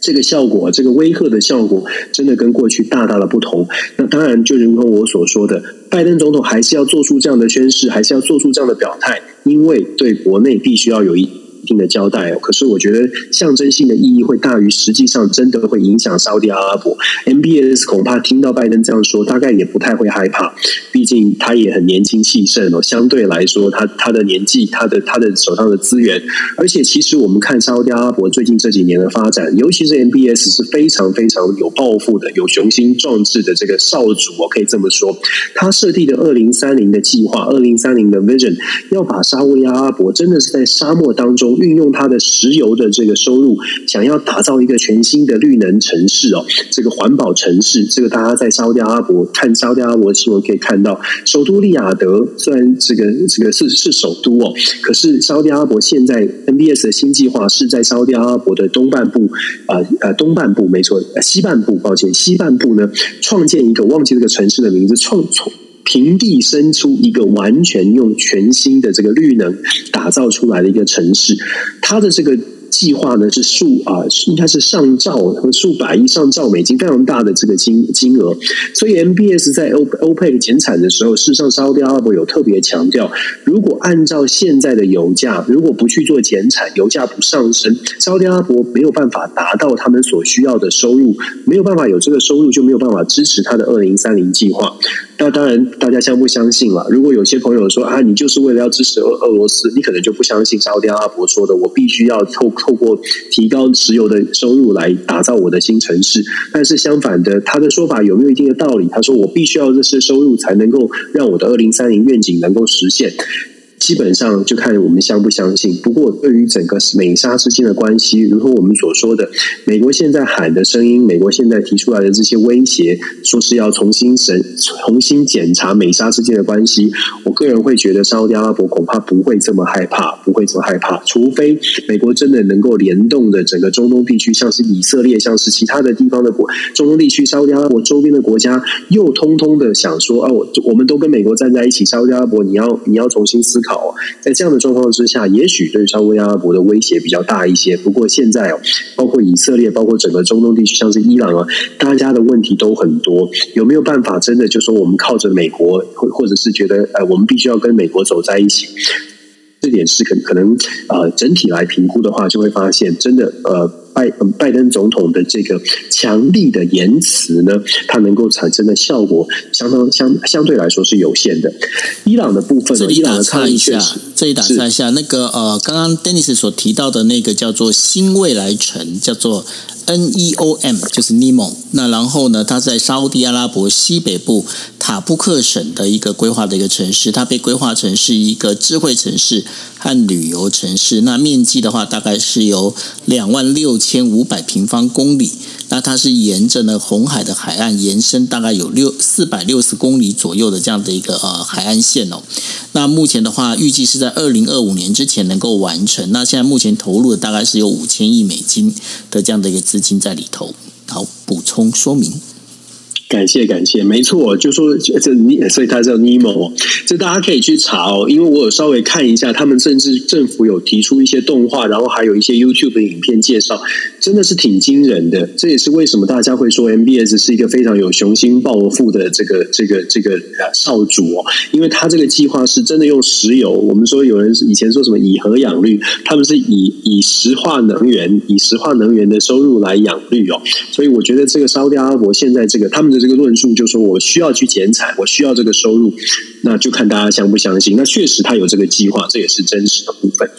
这个效果，这个威吓的效果，真的跟过去大大的不同。那当然，就如同我所说的，拜登总统还是要做出这样的宣誓，还是要做出这样的表态，因为对国内必须要有一。的交代哦，可是我觉得象征性的意义会大于实际上真的会影响沙特阿拉伯。MBS 恐怕听到拜登这样说，大概也不太会害怕，毕竟他也很年轻气盛哦。相对来说，他他的年纪，他的他的手上的资源，而且其实我们看沙特阿拉伯最近这几年的发展，尤其是 MBS 是非常非常有抱负的、有雄心壮志的这个少主，我可以这么说。他设定的二零三零的计划，二零三零的 Vision，要把沙特阿拉伯真的是在沙漠当中。运用它的石油的这个收入，想要打造一个全新的绿能城市哦，这个环保城市，这个大家在沙特阿拉伯看沙特阿拉伯新闻可以看到，首都利雅得虽然这个这个是是首都哦，可是沙特阿拉伯现在 NBS 的新计划是在沙特阿拉伯的东半部啊呃东半部没错，西半部抱歉西半部呢创建一个忘记这个城市的名字创创。平地生出一个完全用全新的这个绿能打造出来的一个城市，它的这个。计划呢是数啊，应该是上兆和数百亿上兆美金非常大的这个金金额，所以 MBS 在欧欧佩克减产的时候，事实上沙特阿拉伯有特别强调，如果按照现在的油价，如果不去做减产，油价不上升，沙特阿拉伯没有办法达到他们所需要的收入，没有办法有这个收入，就没有办法支持他的二零三零计划。那当然，大家相不相信了？如果有些朋友说啊，你就是为了要支持俄俄罗斯，你可能就不相信沙特阿拉伯说的，我必须要透。透过提高石油的收入来打造我的新城市，但是相反的，他的说法有没有一定的道理？他说我必须要这些收入才能够让我的二零三零愿景能够实现。基本上就看我们相不相信。不过，对于整个美沙之间的关系，如同我们所说的，美国现在喊的声音，美国现在提出来的这些威胁，说是要重新审、重新检查美沙之间的关系，我个人会觉得，沙特阿拉伯恐怕不会这么害怕，不会这么害怕，除非美国真的能够联动的整个中东地区，像是以色列，像是其他的地方的国，中东地区沙特阿拉伯周边的国家，又通通的想说，哦，我们都跟美国站在一起，沙特阿拉伯，你要你要重新思考。好，在这样的状况之下，也许对沙特阿拉伯的威胁比较大一些。不过现在哦，包括以色列，包括整个中东地区，像是伊朗啊，大家的问题都很多。有没有办法真的就说我们靠着美国，或或者是觉得呃，我们必须要跟美国走在一起？这点是可可能呃，整体来评估的话，就会发现真的呃。拜拜登总统的这个强力的言辞呢，它能够产生的效果相当相相对来说是有限的。伊朗的部分，这里打岔一下，这里打岔一下，那个呃，刚刚 Dennis 所提到的那个叫做新未来城，叫做。N E O M 就是 Nemo，那然后呢，它在沙地阿拉伯西北部塔布克省的一个规划的一个城市，它被规划成是一个智慧城市和旅游城市。那面积的话，大概是有两万六千五百平方公里。那它是沿着呢红海的海岸延伸，大概有六四百六十公里左右的这样的一个呃海岸线哦。那目前的话，预计是在二零二五年之前能够完成。那现在目前投入的大概是有五千亿美金的这样的一个资金在里头。好，补充说明。感谢感谢，没错，就说这尼，所以他叫 Nemo，这大家可以去查哦。因为我有稍微看一下，他们甚至政府有提出一些动画，然后还有一些 YouTube 的影片介绍，真的是挺惊人的。这也是为什么大家会说 MBS 是一个非常有雄心抱负的这个这个这个少主哦，因为他这个计划是真的用石油。我们说有人以前说什么以核养绿，他们是以以石化能源以石化能源的收入来养绿哦。所以我觉得这个沙特阿拉伯现在这个他们的。这个论述就说，我需要去减产，我需要这个收入，那就看大家相不相信。那确实他有这个计划，这也是真实的部分。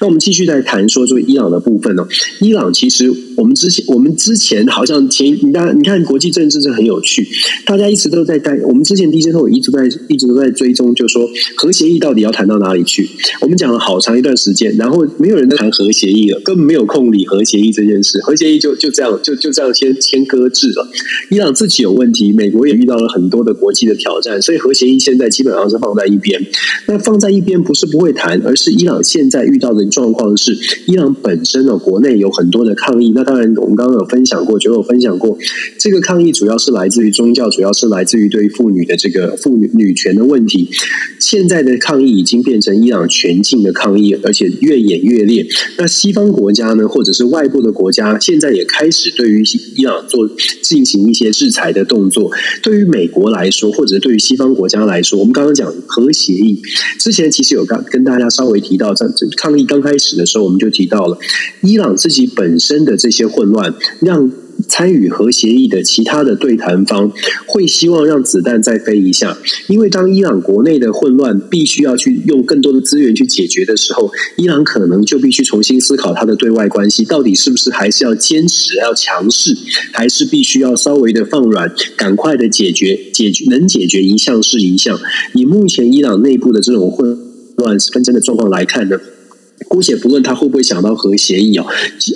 那我们继续再谈说，说伊朗的部分呢？伊朗其实我们之前，我们之前好像前，你看，你看国际政治是很有趣，大家一直都在带。我们之前 DJ 后一直在一直都在追踪，就说核协议到底要谈到哪里去？我们讲了好长一段时间，然后没有人在谈核协议了，根本没有空理核协议这件事。核协议就就这样，就就这样先先搁置了。伊朗自己有问。题，美国也遇到了很多的国际的挑战，所以核协议现在基本本上是放在一边。那放在一边不是不会谈，而是伊朗现在遇到的状况是，伊朗本身呢国内有很多的抗议。那当然，我们刚刚有分享过，就有分享过，这个抗议主要是来自于宗教，主要是来自于对于妇女的这个妇女女权的问题。现在的抗议已经变成伊朗全境的抗议，而且越演越烈。那西方国家呢，或者是外部的国家，现在也开始对于伊朗做进行一些制裁的动。动作对于美国来说，或者对于西方国家来说，我们刚刚讲核协议之前，其实有刚跟大家稍微提到，在抗议刚开始的时候，我们就提到了伊朗自己本身的这些混乱，让。参与核协议的其他的对谈方会希望让子弹再飞一下，因为当伊朗国内的混乱必须要去用更多的资源去解决的时候，伊朗可能就必须重新思考它的对外关系，到底是不是还是要坚持要强势，还是必须要稍微的放软，赶快的解决解决能解决一项是一项。以目前伊朗内部的这种混乱纷争的状况来看呢？姑且不论他会不会想到核协议啊，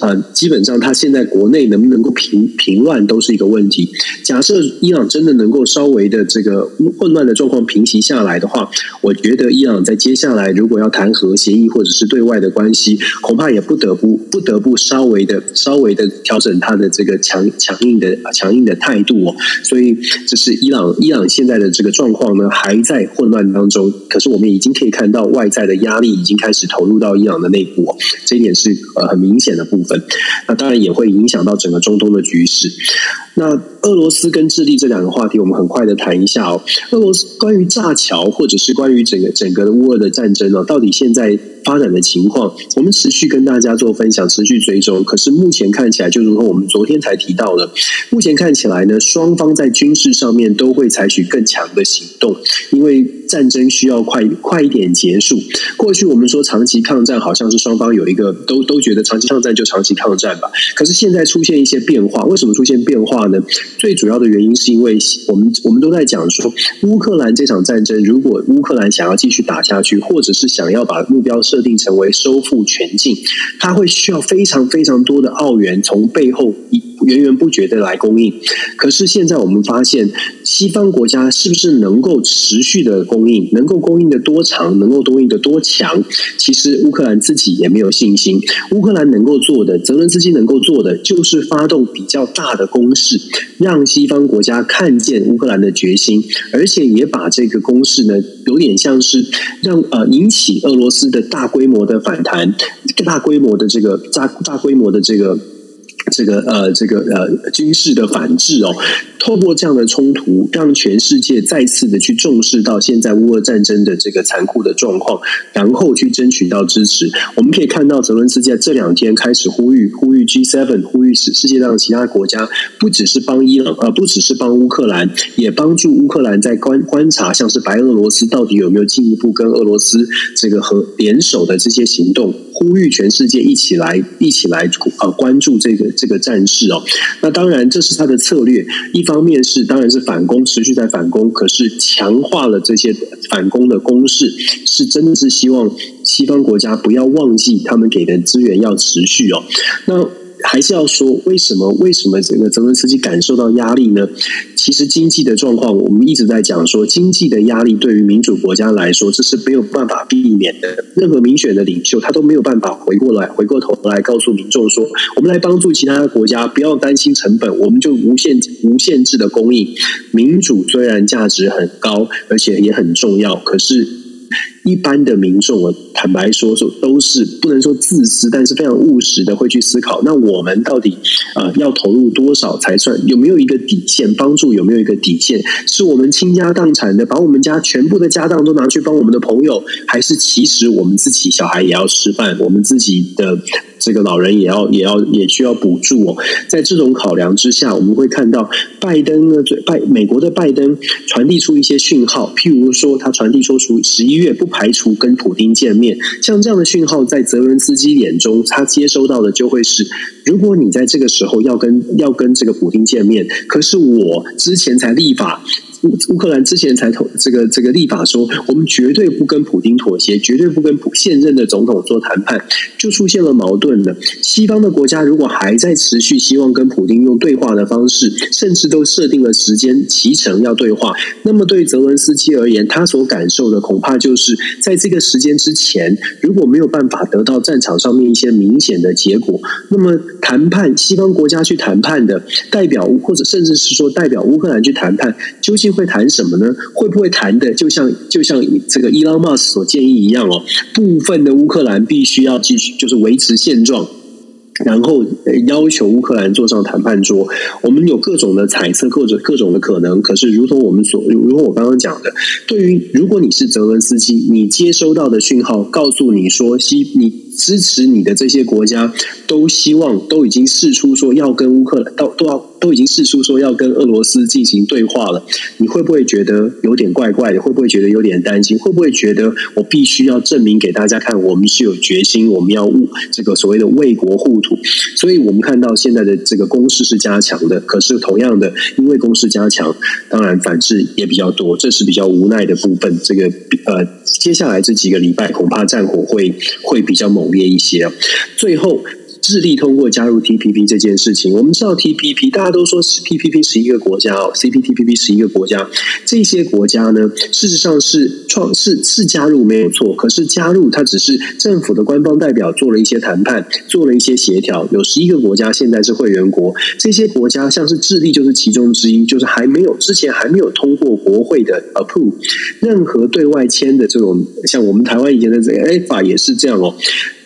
呃，基本上他现在国内能不能够平平乱都是一个问题。假设伊朗真的能够稍微的这个混乱的状况平息下来的话，我觉得伊朗在接下来如果要谈核协议或者是对外的关系，恐怕也不得不不得不稍微的稍微的调整他的这个强强硬的强硬的态度哦。所以这是伊朗伊朗现在的这个状况呢，还在混乱当中。可是我们已经可以看到外在的压力已经开始投入到伊朗。的内部，这一点是呃很明显的部分。那当然也会影响到整个中东的局势。那俄罗斯跟智利这两个话题，我们很快的谈一下哦。俄罗斯关于炸桥，或者是关于整个整个的乌俄的战争呢，到底现在发展的情况，我们持续跟大家做分享，持续追踪。可是目前看起来，就如同我们昨天才提到的，目前看起来呢，双方在军事上面都会采取更强的行动，因为战争需要快快一点结束。过去我们说长期抗战，好像是双方有一个都都觉得长期抗战就长期抗战吧。可是现在出现一些变化，为什么出现变化？呢？最主要的原因是因为我们我们都在讲说，乌克兰这场战争，如果乌克兰想要继续打下去，或者是想要把目标设定成为收复全境，它会需要非常非常多的澳元从背后一。源源不绝的来供应，可是现在我们发现，西方国家是不是能够持续的供应，能够供应的多长，能够供应的多强？其实乌克兰自己也没有信心。乌克兰能够做的，泽伦斯基能够做的，就是发动比较大的攻势，让西方国家看见乌克兰的决心，而且也把这个攻势呢，有点像是让呃引起俄罗斯的大规模的反弹，大规模的这个大大规模的这个。这个呃，这个呃，军事的反制哦，透过这样的冲突，让全世界再次的去重视到现在乌俄战争的这个残酷的状况，然后去争取到支持。我们可以看到，泽伦斯基在这两天开始呼吁，呼吁 G7，呼吁世世界上的其他国家，不只是帮伊朗，呃，不只是帮乌克兰，也帮助乌克兰在观观察，像是白俄罗斯到底有没有进一步跟俄罗斯这个和联手的这些行动，呼吁全世界一起来，一起来呃关注这个。这个战事哦，那当然这是他的策略。一方面是当然是反攻，持续在反攻，可是强化了这些反攻的攻势，是真的是希望西方国家不要忘记他们给的资源要持续哦。那。还是要说，为什么为什么这个泽伦斯基感受到压力呢？其实经济的状况，我们一直在讲说，经济的压力对于民主国家来说，这是没有办法避免的。任何民选的领袖，他都没有办法回过来，回过头来告诉民众说，我们来帮助其他的国家，不要担心成本，我们就无限无限制的供应。民主虽然价值很高，而且也很重要，可是。一般的民众，我坦白说，说都是不能说自私，但是非常务实的会去思考。那我们到底呃要投入多少才算？有没有一个底线？帮助有没有一个底线？是我们倾家荡产的，把我们家全部的家当都拿去帮我们的朋友，还是其实我们自己小孩也要吃饭，我们自己的这个老人也要也要也需要补助哦？在这种考量之下，我们会看到拜登呢，拜美国的拜登传递出一些讯号，譬如说他传递出出十一月不。排除跟普京见面，像这样的讯号，在泽伦斯基眼中，他接收到的就会是：如果你在这个时候要跟要跟这个普京见面，可是我之前才立法。乌乌克兰之前才投这个这个立法说，我们绝对不跟普京妥协，绝对不跟普现任的总统做谈判，就出现了矛盾了。西方的国家如果还在持续希望跟普京用对话的方式，甚至都设定了时间骑程要对话，那么对泽伦斯基而言，他所感受的恐怕就是在这个时间之前，如果没有办法得到战场上面一些明显的结果，那么谈判西方国家去谈判的代表，或者甚至是说代表乌克兰去谈判，究竟。会谈什么呢？会不会谈的就像就像这个伊朗马斯所建议一样哦？部分的乌克兰必须要继续就是维持现状。然后要求乌克兰坐上谈判桌，我们有各种的猜测，各种各种的可能。可是，如同我们所，如同我刚刚讲的，对于如果你是泽伦斯基，你接收到的讯号告诉你说，西你支持你的这些国家都希望都已经示出说要跟乌克兰到都要都已经示出说要跟俄罗斯进行对话了，你会不会觉得有点怪怪的？会不会觉得有点担心？会不会觉得我必须要证明给大家看，我们是有决心，我们要这个所谓的为国护土？所以我们看到现在的这个攻势是加强的，可是同样的，因为攻势加强，当然反制也比较多，这是比较无奈的部分。这个呃，接下来这几个礼拜，恐怕战火会会比较猛猛烈一些。最后。智利通过加入 TPP 这件事情，我们知道 TPP，大家都说 TPP 十一个国家哦，CPTPP 十一个国家，这些国家呢，事实上是创是是加入没有错，可是加入它只是政府的官方代表做了一些谈判，做了一些协调，有十一个国家现在是会员国，这些国家像是智利就是其中之一，就是还没有之前还没有通过国会的 approve，任何对外签的这种，像我们台湾以前的这个 A 法也是这样哦。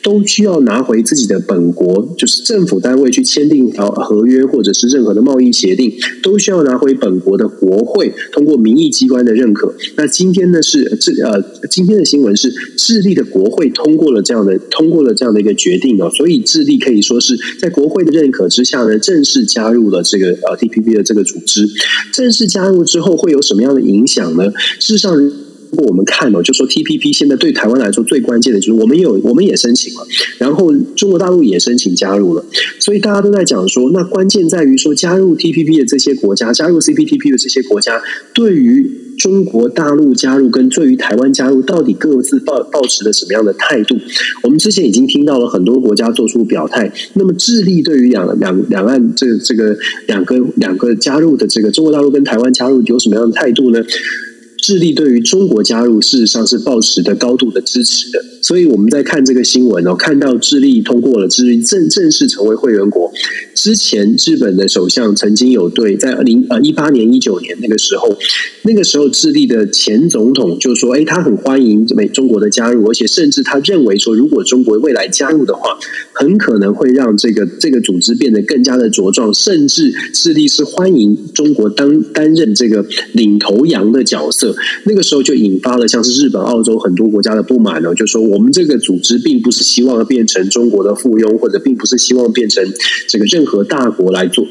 都需要拿回自己的本国，就是政府单位去签订条合约，或者是任何的贸易协定，都需要拿回本国的国会通过民意机关的认可。那今天呢是智呃，今天的新闻是智利的国会通过了这样的通过了这样的一个决定哦，所以智利可以说是在国会的认可之下呢，正式加入了这个呃 T P P 的这个组织。正式加入之后会有什么样的影响呢？事实上。果我们看哦，就说 T P P 现在对台湾来说最关键的就是我们有我们也申请了，然后中国大陆也申请加入了，所以大家都在讲说，那关键在于说加入 T P P 的这些国家，加入 C P T P 的这些国家，对于中国大陆加入跟对于台湾加入，到底各自抱抱持的什么样的态度？我们之前已经听到了很多国家做出表态，那么智利对于两两两岸这这个两个两个加入的这个中国大陆跟台湾加入有什么样的态度呢？智利对于中国加入，事实上是抱持的高度的支持的。所以我们在看这个新闻哦，看到智利通过了，智利正正式成为会员国。之前日本的首相曾经有对，在零呃一八年、一九年那个时候，那个时候智利的前总统就说：“哎，他很欢迎美中国的加入，而且甚至他认为说，如果中国未来加入的话，很可能会让这个这个组织变得更加的茁壮，甚至智利是欢迎中国当担任这个领头羊的角色。”那个时候就引发了像是日本、澳洲很多国家的不满呢，就说我们这个组织并不是希望变成中国的附庸，或者并不是希望变成这个任何大国来做。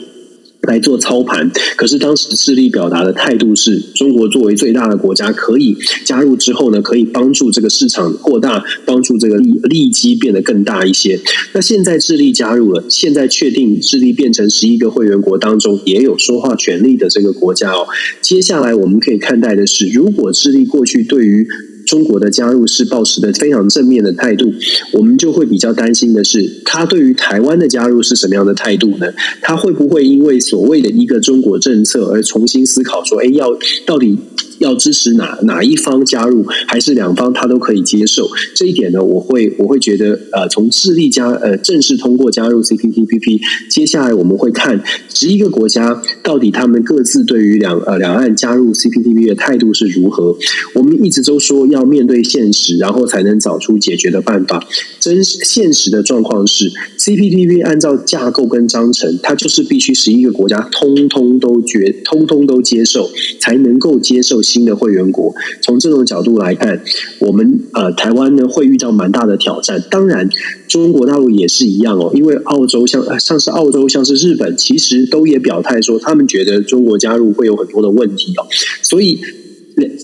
来做操盘，可是当时智利表达的态度是中国作为最大的国家，可以加入之后呢，可以帮助这个市场扩大，帮助这个利利基变得更大一些。那现在智利加入了，现在确定智利变成十一个会员国当中也有说话权利的这个国家哦。接下来我们可以看待的是，如果智利过去对于中国的加入是保持的非常正面的态度，我们就会比较担心的是，他对于台湾的加入是什么样的态度呢？他会不会因为所谓的一个中国政策而重新思考说，哎，要到底？要支持哪哪一方加入，还是两方他都可以接受？这一点呢，我会我会觉得，呃，从智利加呃正式通过加入 CPTPP，接下来我们会看十一个国家到底他们各自对于两呃两岸加入 CPTP 的态度是如何。我们一直都说要面对现实，然后才能找出解决的办法。真实现实的状况是 CPTP 按照架构跟章程，它就是必须十一个国家通通都决，通通都接受，才能够接受。新的会员国，从这种角度来看，我们呃台湾呢会遇到蛮大的挑战。当然，中国大陆也是一样哦，因为澳洲像像是澳洲，像是日本，其实都也表态说，他们觉得中国加入会有很多的问题哦。所以，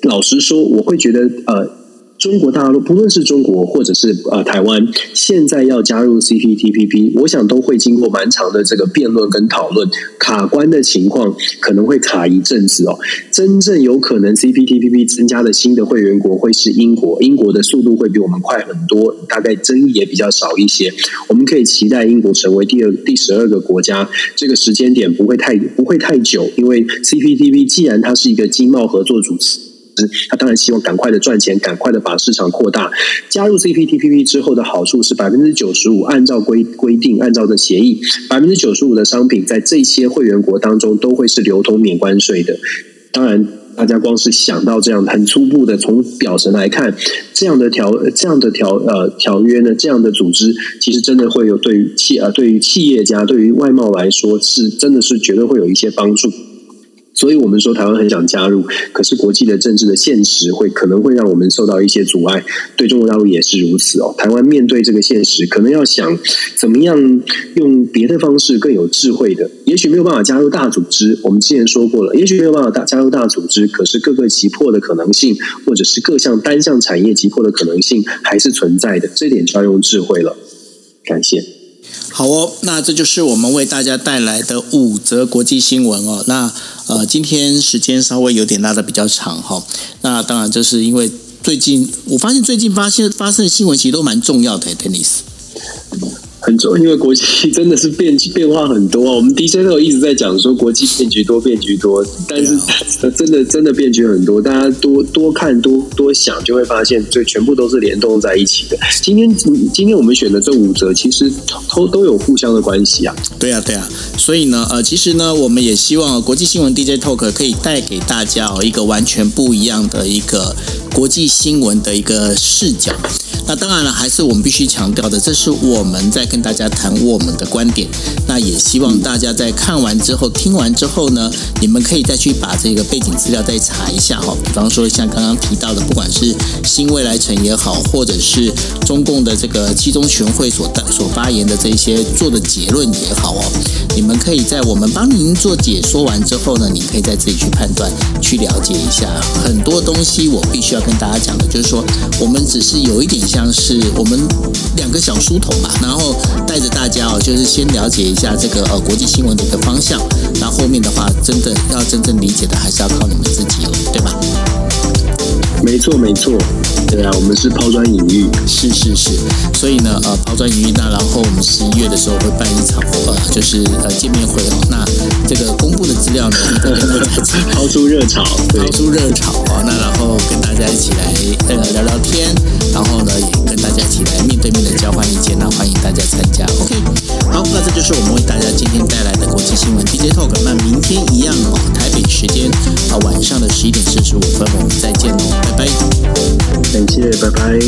老实说，我会觉得呃。中国大陆，不论是中国或者是呃台湾，现在要加入 CPTPP，我想都会经过蛮长的这个辩论跟讨论。卡关的情况可能会卡一阵子哦。真正有可能 CPTPP 增加的新的会员国会是英国，英国的速度会比我们快很多，大概争议也比较少一些。我们可以期待英国成为第二、第十二个国家，这个时间点不会太不会太久，因为 CPTPP 既然它是一个经贸合作组织。他当然希望赶快的赚钱，赶快的把市场扩大。加入 CPTPP 之后的好处是百分之九十五按照规规定，按照的协议，百分之九十五的商品在这些会员国当中都会是流通免关税的。当然，大家光是想到这样很初步的从表层来看，这样的条这样的条呃条约呢，这样的组织其实真的会有对于企呃对于企业家对于外贸来说是真的是绝对会有一些帮助。所以我们说台湾很想加入，可是国际的政治的现实会可能会让我们受到一些阻碍。对中国大陆也是如此哦。台湾面对这个现实，可能要想怎么样用别的方式更有智慧的。也许没有办法加入大组织，我们之前说过了。也许没有办法大加入大组织，可是各个急迫的可能性，或者是各项单项产业急迫的可能性，还是存在的。这点就要用智慧了。感谢。好哦，那这就是我们为大家带来的五则国际新闻哦。那呃，今天时间稍微有点拉的比较长哈。那当然，就是因为最近我发现最近发现发生的新闻其实都蛮重要的，Dennis。很重，因为国际真的是变变化很多啊。我们 DJ 都有一直在讲说国际变局多，变局多，但是 真的真的变局很多。大家多多看多多想，就会发现，这全部都是联动在一起的。今天今天我们选的这五则，其实都都有互相的关系啊。对啊，对啊。所以呢，呃，其实呢，我们也希望国际新闻 DJ Talk 可以带给大家哦一个完全不一样的一个国际新闻的一个视角。那当然了，还是我们必须强调的，这是我们在跟大家谈我们的观点。那也希望大家在看完之后、听完之后呢，你们可以再去把这个背景资料再查一下哈。比方说像刚刚提到的，不管是新未来城也好，或者是中共的这个七中全会所所发言的这些做的结论也好哦，你们可以在我们帮您做解说完之后呢，你可以再自己去判断、去了解一下。很多东西我必须要跟大家讲的，就是说我们只是有一点像是我们两个小书童嘛，然后带着大家哦，就是先了解一下这个呃国际新闻的一个方向，那后面的话，真的要真正理解的，还是要靠你们自己了，对吧？没错，没错，对啊，我们是抛砖引玉，是是是，所以呢，呃，抛砖引玉，那然后我们十一月的时候会办一场呃，就是呃见面会哦，那这个公布的资料呢，抛出热潮，抛出热潮啊，那然后跟大家一起来呃聊聊天，然后呢也跟大家一起来面对面的交换意见，那欢迎大家参加，OK，好，那这就是我们为大家今天带来的国际新闻。DJ Talk，那明天一样哦，时间啊，晚上的十一点四十五分，我们再见喽，拜拜。感谢，拜拜。